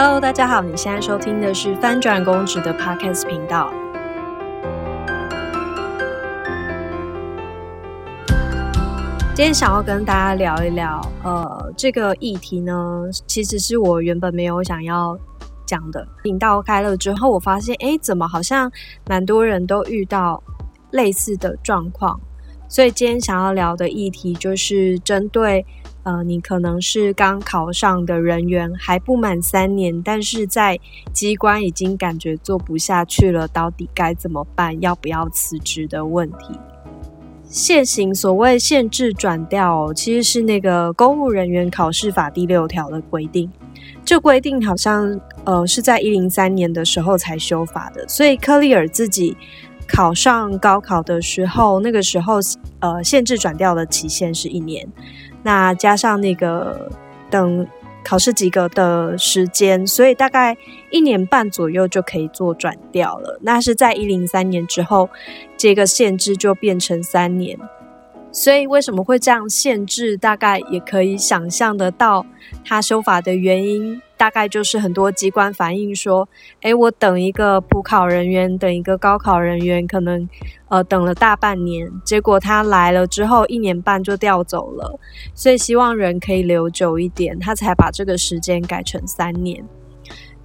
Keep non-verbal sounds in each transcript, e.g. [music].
Hello，大家好，你现在收听的是翻转公职的 Podcast 频道。今天想要跟大家聊一聊，呃，这个议题呢，其实是我原本没有想要讲的。频道开了之后，我发现，哎，怎么好像蛮多人都遇到类似的状况，所以今天想要聊的议题就是针对。呃，你可能是刚考上的人员，还不满三年，但是在机关已经感觉做不下去了，到底该怎么办？要不要辞职的问题？现行所谓限制转调，其实是那个公务人员考试法第六条的规定。这规定好像呃是在一零三年的时候才修法的，所以科利尔自己考上高考的时候，那个时候呃限制转调的期限是一年。那加上那个等考试及格的时间，所以大概一年半左右就可以做转调了。那是在一零三年之后，这个限制就变成三年。所以为什么会这样限制？大概也可以想象得到，他修法的原因。大概就是很多机关反映说，诶，我等一个普考人员，等一个高考人员，可能呃等了大半年，结果他来了之后一年半就调走了，所以希望人可以留久一点，他才把这个时间改成三年。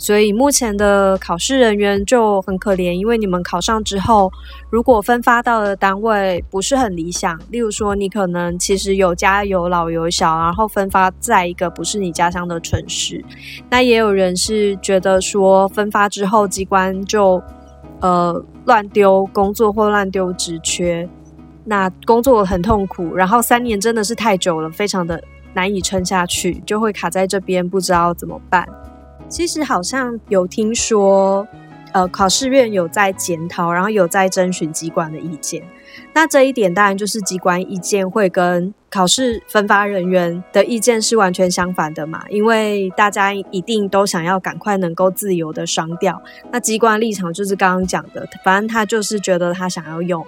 所以目前的考试人员就很可怜，因为你们考上之后，如果分发到的单位不是很理想，例如说你可能其实有家有老有小，然后分发在一个不是你家乡的城市，那也有人是觉得说分发之后机关就呃乱丢工作或乱丢职缺，那工作很痛苦，然后三年真的是太久了，非常的难以撑下去，就会卡在这边不知道怎么办。其实好像有听说，呃，考试院有在检讨，然后有在征询机关的意见。那这一点当然就是机关意见会跟考试分发人员的意见是完全相反的嘛？因为大家一定都想要赶快能够自由的双调。那机关立场就是刚刚讲的，反正他就是觉得他想要用。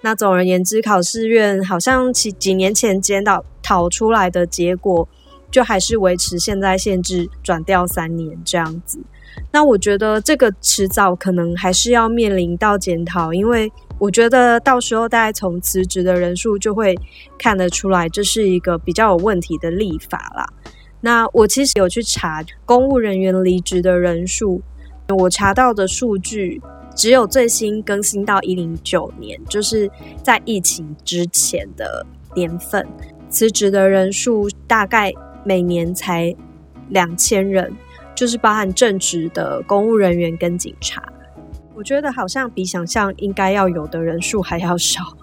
那总而言之，考试院好像几几年前检讨讨出来的结果。就还是维持现在限制转调三年这样子，那我觉得这个迟早可能还是要面临到检讨，因为我觉得到时候大概从辞职的人数就会看得出来，这是一个比较有问题的立法啦。那我其实有去查公务人员离职的人数，我查到的数据只有最新更新到一零九年，就是在疫情之前的年份，辞职的人数大概。每年才两千人，就是包含正职的公务人员跟警察。我觉得好像比想象应该要有的人数还要少。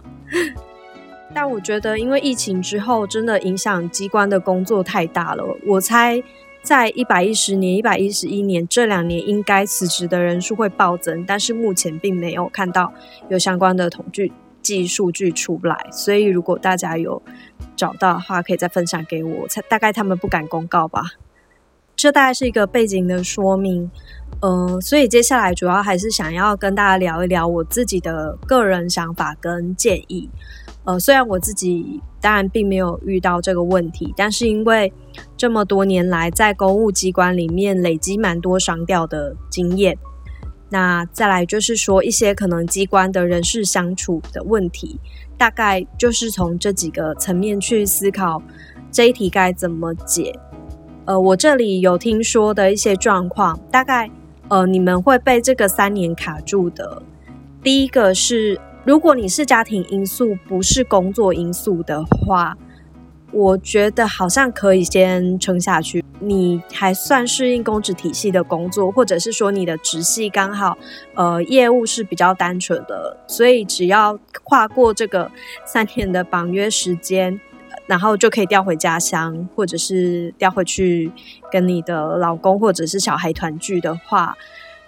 [laughs] 但我觉得，因为疫情之后，真的影响机关的工作太大了。我猜，在一百一十年、一百一十一年这两年，应该辞职的人数会暴增，但是目前并没有看到有相关的统计。数据出来，所以如果大家有找到的话，可以再分享给我。才大概他们不敢公告吧。这大概是一个背景的说明。嗯，所以接下来主要还是想要跟大家聊一聊我自己的个人想法跟建议。呃，虽然我自己当然并没有遇到这个问题，但是因为这么多年来在公务机关里面累积蛮多商调的经验。那再来就是说一些可能机关的人事相处的问题，大概就是从这几个层面去思考这一题该怎么解。呃，我这里有听说的一些状况，大概呃你们会被这个三年卡住的。第一个是，如果你是家庭因素，不是工作因素的话。我觉得好像可以先撑下去。你还算适应公职体系的工作，或者是说你的直系刚好，呃，业务是比较单纯的，所以只要跨过这个三天的绑约时间，然后就可以调回家乡，或者是调回去跟你的老公或者是小孩团聚的话。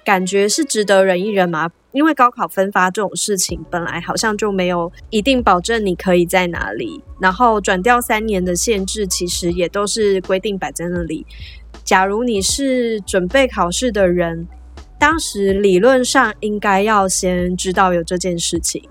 感觉是值得忍一忍嘛，因为高考分发这种事情本来好像就没有一定保证你可以在哪里，然后转调三年的限制其实也都是规定摆在那里。假如你是准备考试的人，当时理论上应该要先知道有这件事情，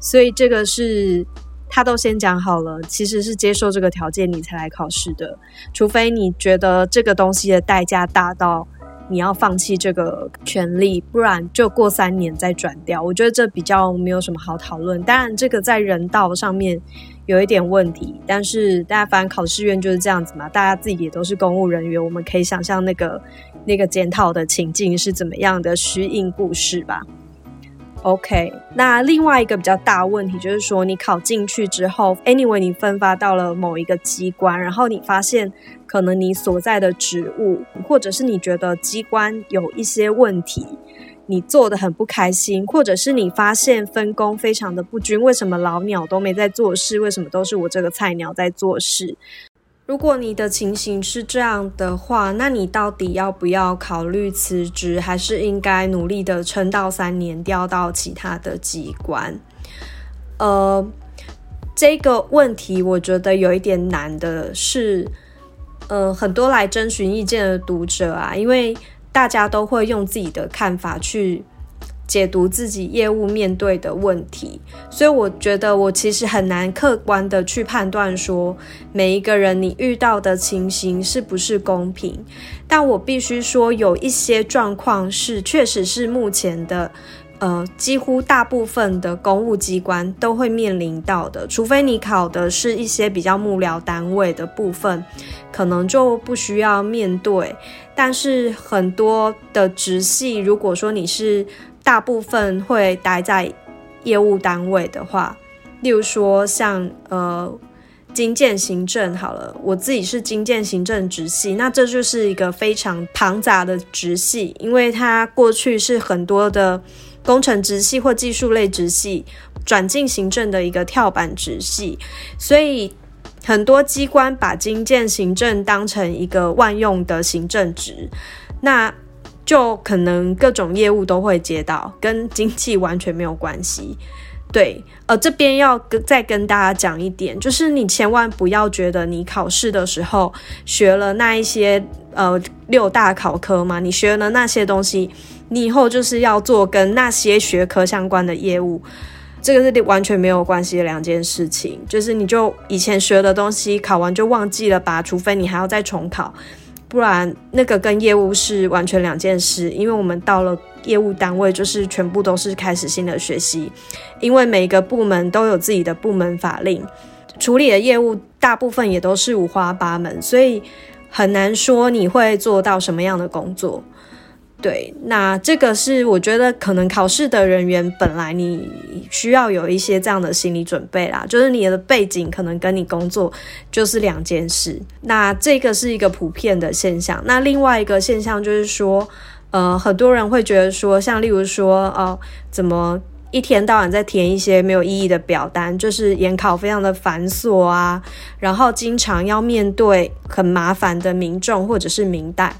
所以这个是他都先讲好了，其实是接受这个条件你才来考试的，除非你觉得这个东西的代价大到。你要放弃这个权利，不然就过三年再转掉。我觉得这比较没有什么好讨论。当然，这个在人道上面有一点问题，但是大家反正考试院就是这样子嘛，大家自己也都是公务人员，我们可以想象那个那个检讨的情境是怎么样的虚应故事吧。OK，那另外一个比较大问题就是说，你考进去之后，anyway，你分发到了某一个机关，然后你发现可能你所在的职务，或者是你觉得机关有一些问题，你做的很不开心，或者是你发现分工非常的不均，为什么老鸟都没在做事，为什么都是我这个菜鸟在做事？如果你的情形是这样的话，那你到底要不要考虑辞职，还是应该努力的撑到三年，调到其他的机关？呃，这个问题我觉得有一点难的是，呃，很多来征询意见的读者啊，因为大家都会用自己的看法去。解读自己业务面对的问题，所以我觉得我其实很难客观的去判断说每一个人你遇到的情形是不是公平。但我必须说，有一些状况是确实是目前的，呃，几乎大部分的公务机关都会面临到的，除非你考的是一些比较幕僚单位的部分，可能就不需要面对。但是很多的直系，如果说你是大部分会待在业务单位的话，例如说像呃经建行政好了，我自己是经建行政直系，那这就是一个非常庞杂的直系，因为它过去是很多的工程直系或技术类直系转进行政的一个跳板直系，所以很多机关把经建行政当成一个万用的行政职，那。就可能各种业务都会接到，跟经济完全没有关系。对，呃，这边要跟再跟大家讲一点，就是你千万不要觉得你考试的时候学了那一些呃六大考科嘛，你学了那些东西，你以后就是要做跟那些学科相关的业务，这个是完全没有关系的两件事情。就是你就以前学的东西考完就忘记了吧，除非你还要再重考。不然，那个跟业务是完全两件事。因为我们到了业务单位，就是全部都是开始新的学习。因为每个部门都有自己的部门法令，处理的业务大部分也都是五花八门，所以很难说你会做到什么样的工作。对，那这个是我觉得可能考试的人员本来你需要有一些这样的心理准备啦，就是你的背景可能跟你工作就是两件事。那这个是一个普遍的现象。那另外一个现象就是说，呃，很多人会觉得说，像例如说，哦，怎么一天到晚在填一些没有意义的表单，就是研考非常的繁琐啊，然后经常要面对很麻烦的民众或者是民代。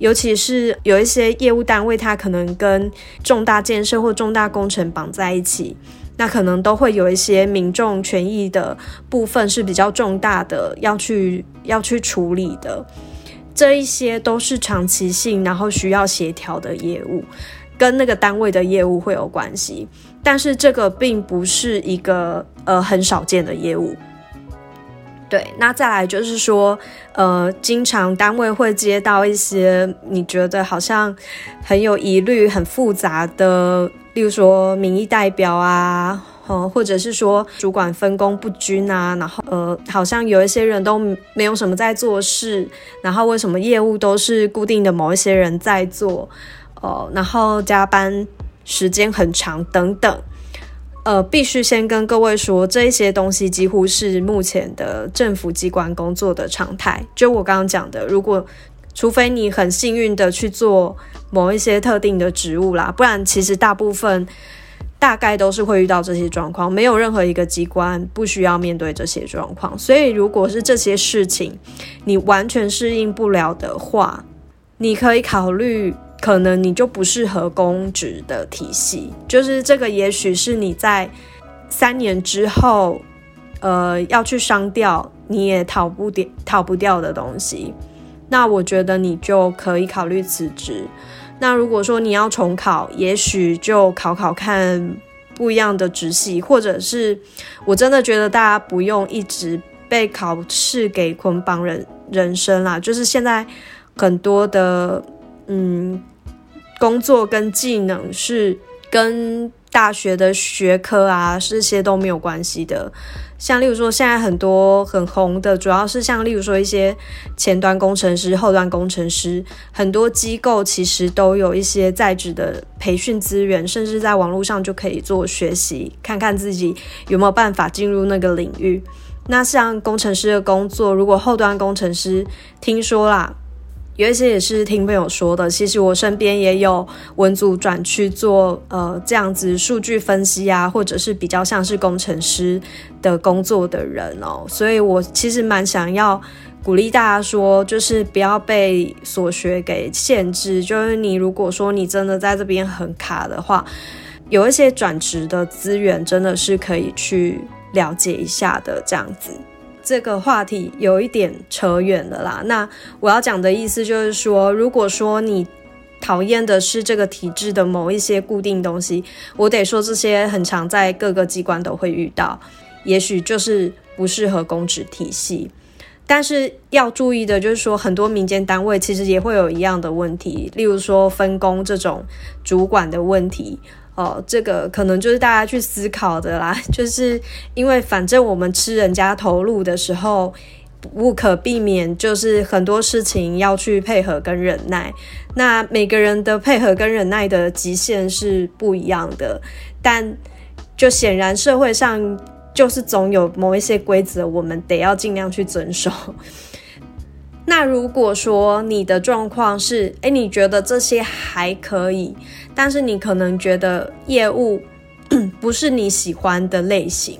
尤其是有一些业务单位，它可能跟重大建设或重大工程绑在一起，那可能都会有一些民众权益的部分是比较重大的，要去要去处理的。这一些都是长期性，然后需要协调的业务，跟那个单位的业务会有关系。但是这个并不是一个呃很少见的业务。对，那再来就是说，呃，经常单位会接到一些你觉得好像很有疑虑、很复杂的，例如说民意代表啊，呃，或者是说主管分工不均啊，然后呃，好像有一些人都没有什么在做事，然后为什么业务都是固定的某一些人在做，哦，然后加班时间很长等等。呃，必须先跟各位说，这一些东西几乎是目前的政府机关工作的常态。就我刚刚讲的，如果除非你很幸运的去做某一些特定的职务啦，不然其实大部分大概都是会遇到这些状况。没有任何一个机关不需要面对这些状况。所以，如果是这些事情你完全适应不了的话，你可以考虑。可能你就不适合公职的体系，就是这个，也许是你在三年之后，呃，要去商调，你也逃不掉、逃不掉的东西。那我觉得你就可以考虑辞职。那如果说你要重考，也许就考考看不一样的职系，或者是我真的觉得大家不用一直被考试给捆绑人人生啦。就是现在很多的。嗯工作跟技能是跟大学的学科啊这些都没有关系的。像例如说，现在很多很红的，主要是像例如说一些前端工程师、后端工程师，很多机构其实都有一些在职的培训资源，甚至在网络上就可以做学习，看看自己有没有办法进入那个领域。那像工程师的工作，如果后端工程师听说啦。有一些也是听朋友说的，其实我身边也有文组转去做呃这样子数据分析啊，或者是比较像是工程师的工作的人哦，所以我其实蛮想要鼓励大家说，就是不要被所学给限制，就是你如果说你真的在这边很卡的话，有一些转职的资源真的是可以去了解一下的，这样子。这个话题有一点扯远了啦。那我要讲的意思就是说，如果说你讨厌的是这个体制的某一些固定东西，我得说这些很常在各个机关都会遇到，也许就是不适合公职体系。但是要注意的就是说，很多民间单位其实也会有一样的问题，例如说分工这种主管的问题。哦，这个可能就是大家去思考的啦，[laughs] 就是因为反正我们吃人家投入的时候，不可避免就是很多事情要去配合跟忍耐。那每个人的配合跟忍耐的极限是不一样的，但就显然社会上就是总有某一些规则，我们得要尽量去遵守。那如果说你的状况是，哎，你觉得这些还可以，但是你可能觉得业务 [clears throat] 不是你喜欢的类型，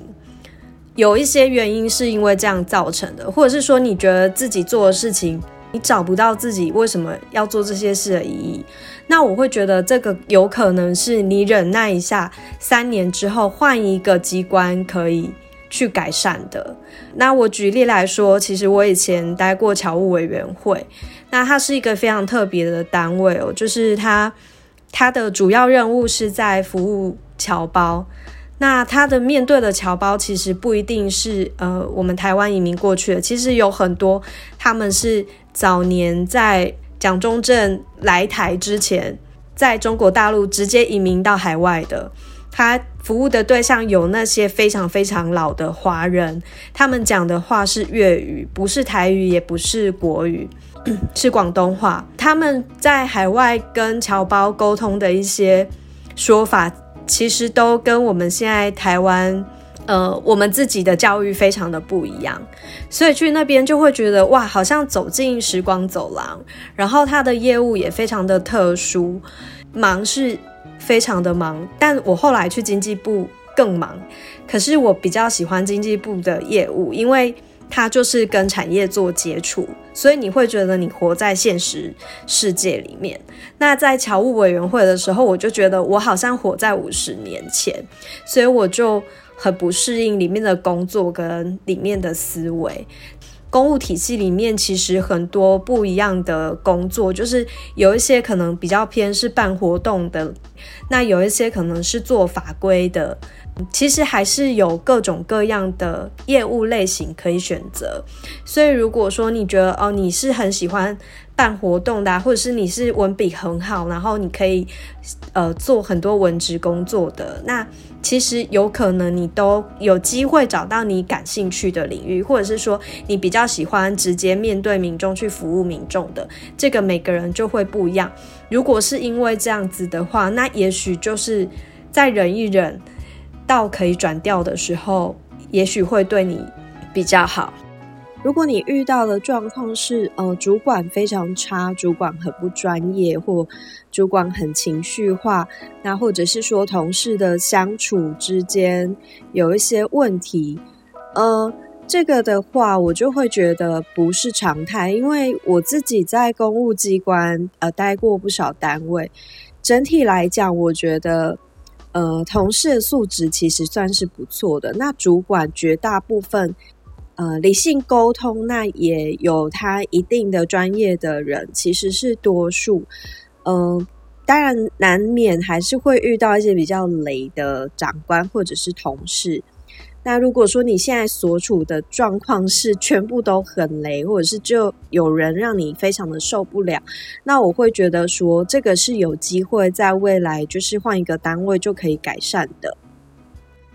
有一些原因是因为这样造成的，或者是说你觉得自己做的事情，你找不到自己为什么要做这些事的意义，那我会觉得这个有可能是你忍耐一下，三年之后换一个机关可以。去改善的。那我举例来说，其实我以前待过侨务委员会，那它是一个非常特别的单位哦，就是它它的主要任务是在服务侨胞。那它的面对的侨胞其实不一定是呃我们台湾移民过去的，其实有很多他们是早年在蒋中正来台之前，在中国大陆直接移民到海外的。他服务的对象有那些非常非常老的华人，他们讲的话是粤语，不是台语，也不是国语，[clears throat] 是广东话。他们在海外跟侨胞沟通的一些说法，其实都跟我们现在台湾，呃，我们自己的教育非常的不一样。所以去那边就会觉得，哇，好像走进时光走廊。然后他的业务也非常的特殊，忙是。非常的忙，但我后来去经济部更忙。可是我比较喜欢经济部的业务，因为它就是跟产业做接触，所以你会觉得你活在现实世界里面。那在侨务委员会的时候，我就觉得我好像活在五十年前，所以我就很不适应里面的工作跟里面的思维。公务体系里面其实很多不一样的工作，就是有一些可能比较偏是办活动的，那有一些可能是做法规的，其实还是有各种各样的业务类型可以选择。所以如果说你觉得哦，你是很喜欢。办活动的，或者是你是文笔很好，然后你可以呃做很多文职工作的，那其实有可能你都有机会找到你感兴趣的领域，或者是说你比较喜欢直接面对民众去服务民众的，这个每个人就会不一样。如果是因为这样子的话，那也许就是再忍一忍，到可以转调的时候，也许会对你比较好。如果你遇到的状况是，呃，主管非常差，主管很不专业，或主管很情绪化，那或者是说同事的相处之间有一些问题，呃，这个的话，我就会觉得不是常态，因为我自己在公务机关呃待过不少单位，整体来讲，我觉得，呃，同事的素质其实算是不错的，那主管绝大部分。呃，理性沟通，那也有他一定的专业的人，其实是多数。嗯，当然难免还是会遇到一些比较雷的长官或者是同事。那如果说你现在所处的状况是全部都很雷，或者是就有人让你非常的受不了，那我会觉得说这个是有机会在未来就是换一个单位就可以改善的。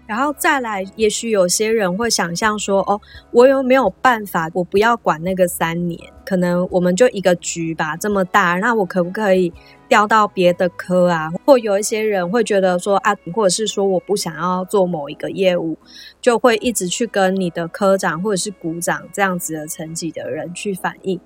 然后再来，也许有些人会想象说：“哦，我有没有办法？我不要管那个三年，可能我们就一个局吧，这么大，那我可不可以调到别的科啊？或有一些人会觉得说啊，或者是说我不想要做某一个业务，就会一直去跟你的科长或者是股长这样子的层级的人去反映。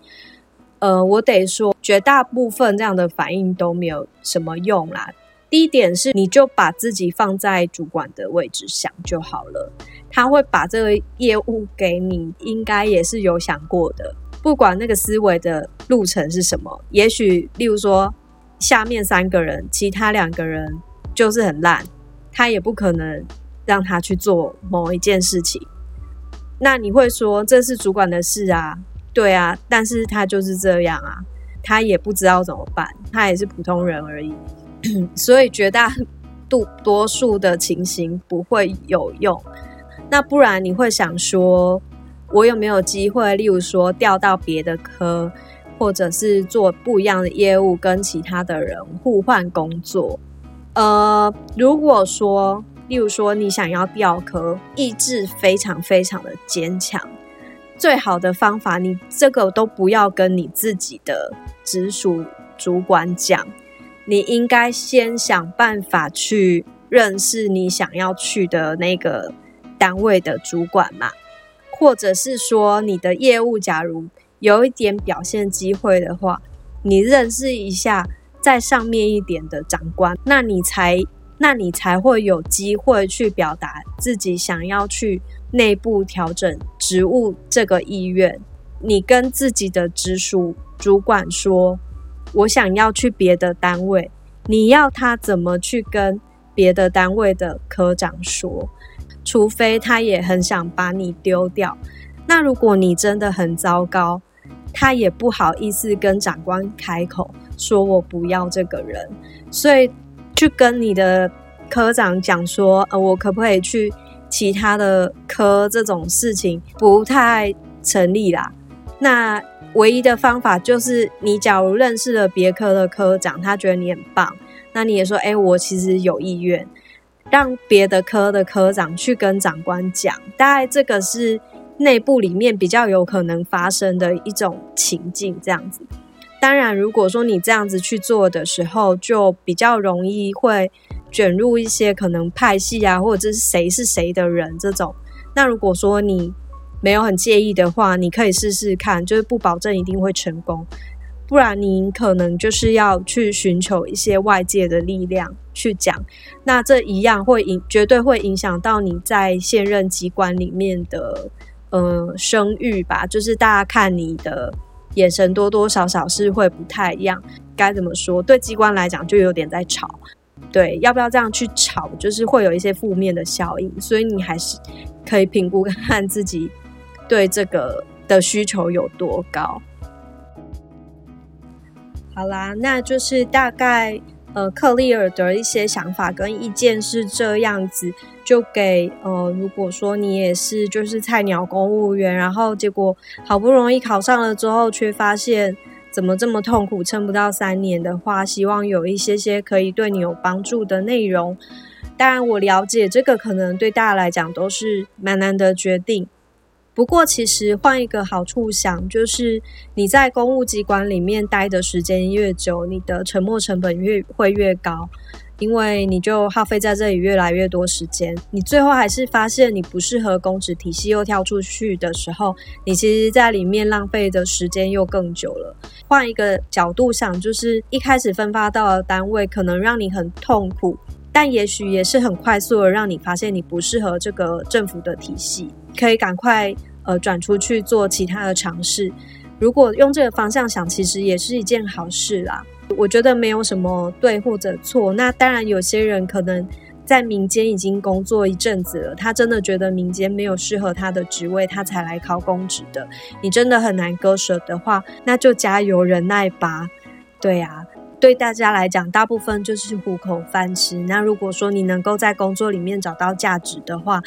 呃，我得说，绝大部分这样的反应都没有什么用啦。”第一点是，你就把自己放在主管的位置想就好了。他会把这个业务给你，应该也是有想过的。不管那个思维的路程是什么，也许例如说，下面三个人，其他两个人就是很烂，他也不可能让他去做某一件事情。那你会说这是主管的事啊？对啊，但是他就是这样啊，他也不知道怎么办，他也是普通人而已。所以绝大多多数的情形不会有用。那不然你会想说，我有没有机会？例如说调到别的科，或者是做不一样的业务，跟其他的人互换工作？呃，如果说，例如说你想要调科，意志非常非常的坚强，最好的方法，你这个都不要跟你自己的直属主管讲。你应该先想办法去认识你想要去的那个单位的主管嘛，或者是说你的业务假如有一点表现机会的话，你认识一下在上面一点的长官，那你才那你才会有机会去表达自己想要去内部调整职务这个意愿。你跟自己的直属主管说。我想要去别的单位，你要他怎么去跟别的单位的科长说？除非他也很想把你丢掉。那如果你真的很糟糕，他也不好意思跟长官开口说我不要这个人，所以去跟你的科长讲说，呃，我可不可以去其他的科？这种事情不太成立啦。那。唯一的方法就是，你假如认识了别科的科长，他觉得你很棒，那你也说，哎，我其实有意愿让别的科的科长去跟长官讲，大概这个是内部里面比较有可能发生的一种情境，这样子。当然，如果说你这样子去做的时候，就比较容易会卷入一些可能派系啊，或者是谁是谁的人这种。那如果说你没有很介意的话，你可以试试看，就是不保证一定会成功，不然你可能就是要去寻求一些外界的力量去讲，那这一样会影，绝对会影响到你在现任机关里面的呃声誉吧，就是大家看你的眼神多多少少是会不太一样，该怎么说？对机关来讲就有点在吵，对，要不要这样去吵，就是会有一些负面的效应，所以你还是可以评估看自己。对这个的需求有多高？好啦，那就是大概呃克利尔的一些想法跟意见是这样子，就给呃如果说你也是就是菜鸟公务员，然后结果好不容易考上了之后，却发现怎么这么痛苦，撑不到三年的话，希望有一些些可以对你有帮助的内容。当然，我了解这个可能对大家来讲都是蛮难的决定。不过，其实换一个好处想，就是你在公务机关里面待的时间越久，你的沉没成本越会越高，因为你就耗费在这里越来越多时间。你最后还是发现你不适合公职体系，又跳出去的时候，你其实在里面浪费的时间又更久了。换一个角度想，就是一开始分发到单位可能让你很痛苦，但也许也是很快速的让你发现你不适合这个政府的体系，可以赶快。呃，转出去做其他的尝试。如果用这个方向想，其实也是一件好事啦。我觉得没有什么对或者错。那当然，有些人可能在民间已经工作一阵子了，他真的觉得民间没有适合他的职位，他才来考公职的。你真的很难割舍的话，那就加油忍耐吧。对呀，对大家来讲，大部分就是糊口饭吃。那如果说你能够在工作里面找到价值的话，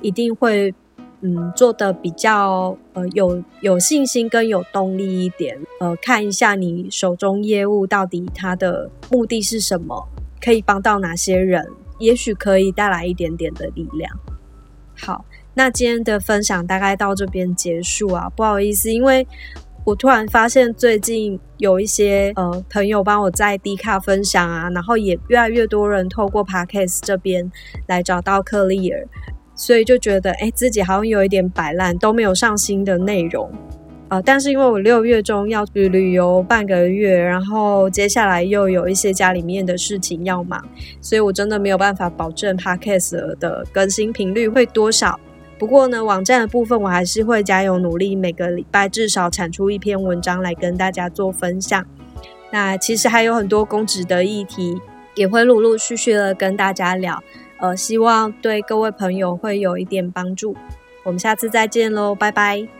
一定会嗯做的比较呃有有信心跟有动力一点。呃，看一下你手中业务到底它的目的是什么，可以帮到哪些人，也许可以带来一点点的力量。好，那今天的分享大概到这边结束啊，不好意思，因为。我突然发现，最近有一些呃朋友帮我在 D 卡分享啊，然后也越来越多人透过 Podcast 这边来找到克利尔，所以就觉得哎，自己好像有一点摆烂，都没有上新的内容啊。但是因为我六月中要去旅游半个月，然后接下来又有一些家里面的事情要忙，所以我真的没有办法保证 Podcast 的更新频率会多少。不过呢，网站的部分我还是会加油努力，每个礼拜至少产出一篇文章来跟大家做分享。那其实还有很多公职的议题，也会陆陆续续的跟大家聊。呃，希望对各位朋友会有一点帮助。我们下次再见喽，拜拜。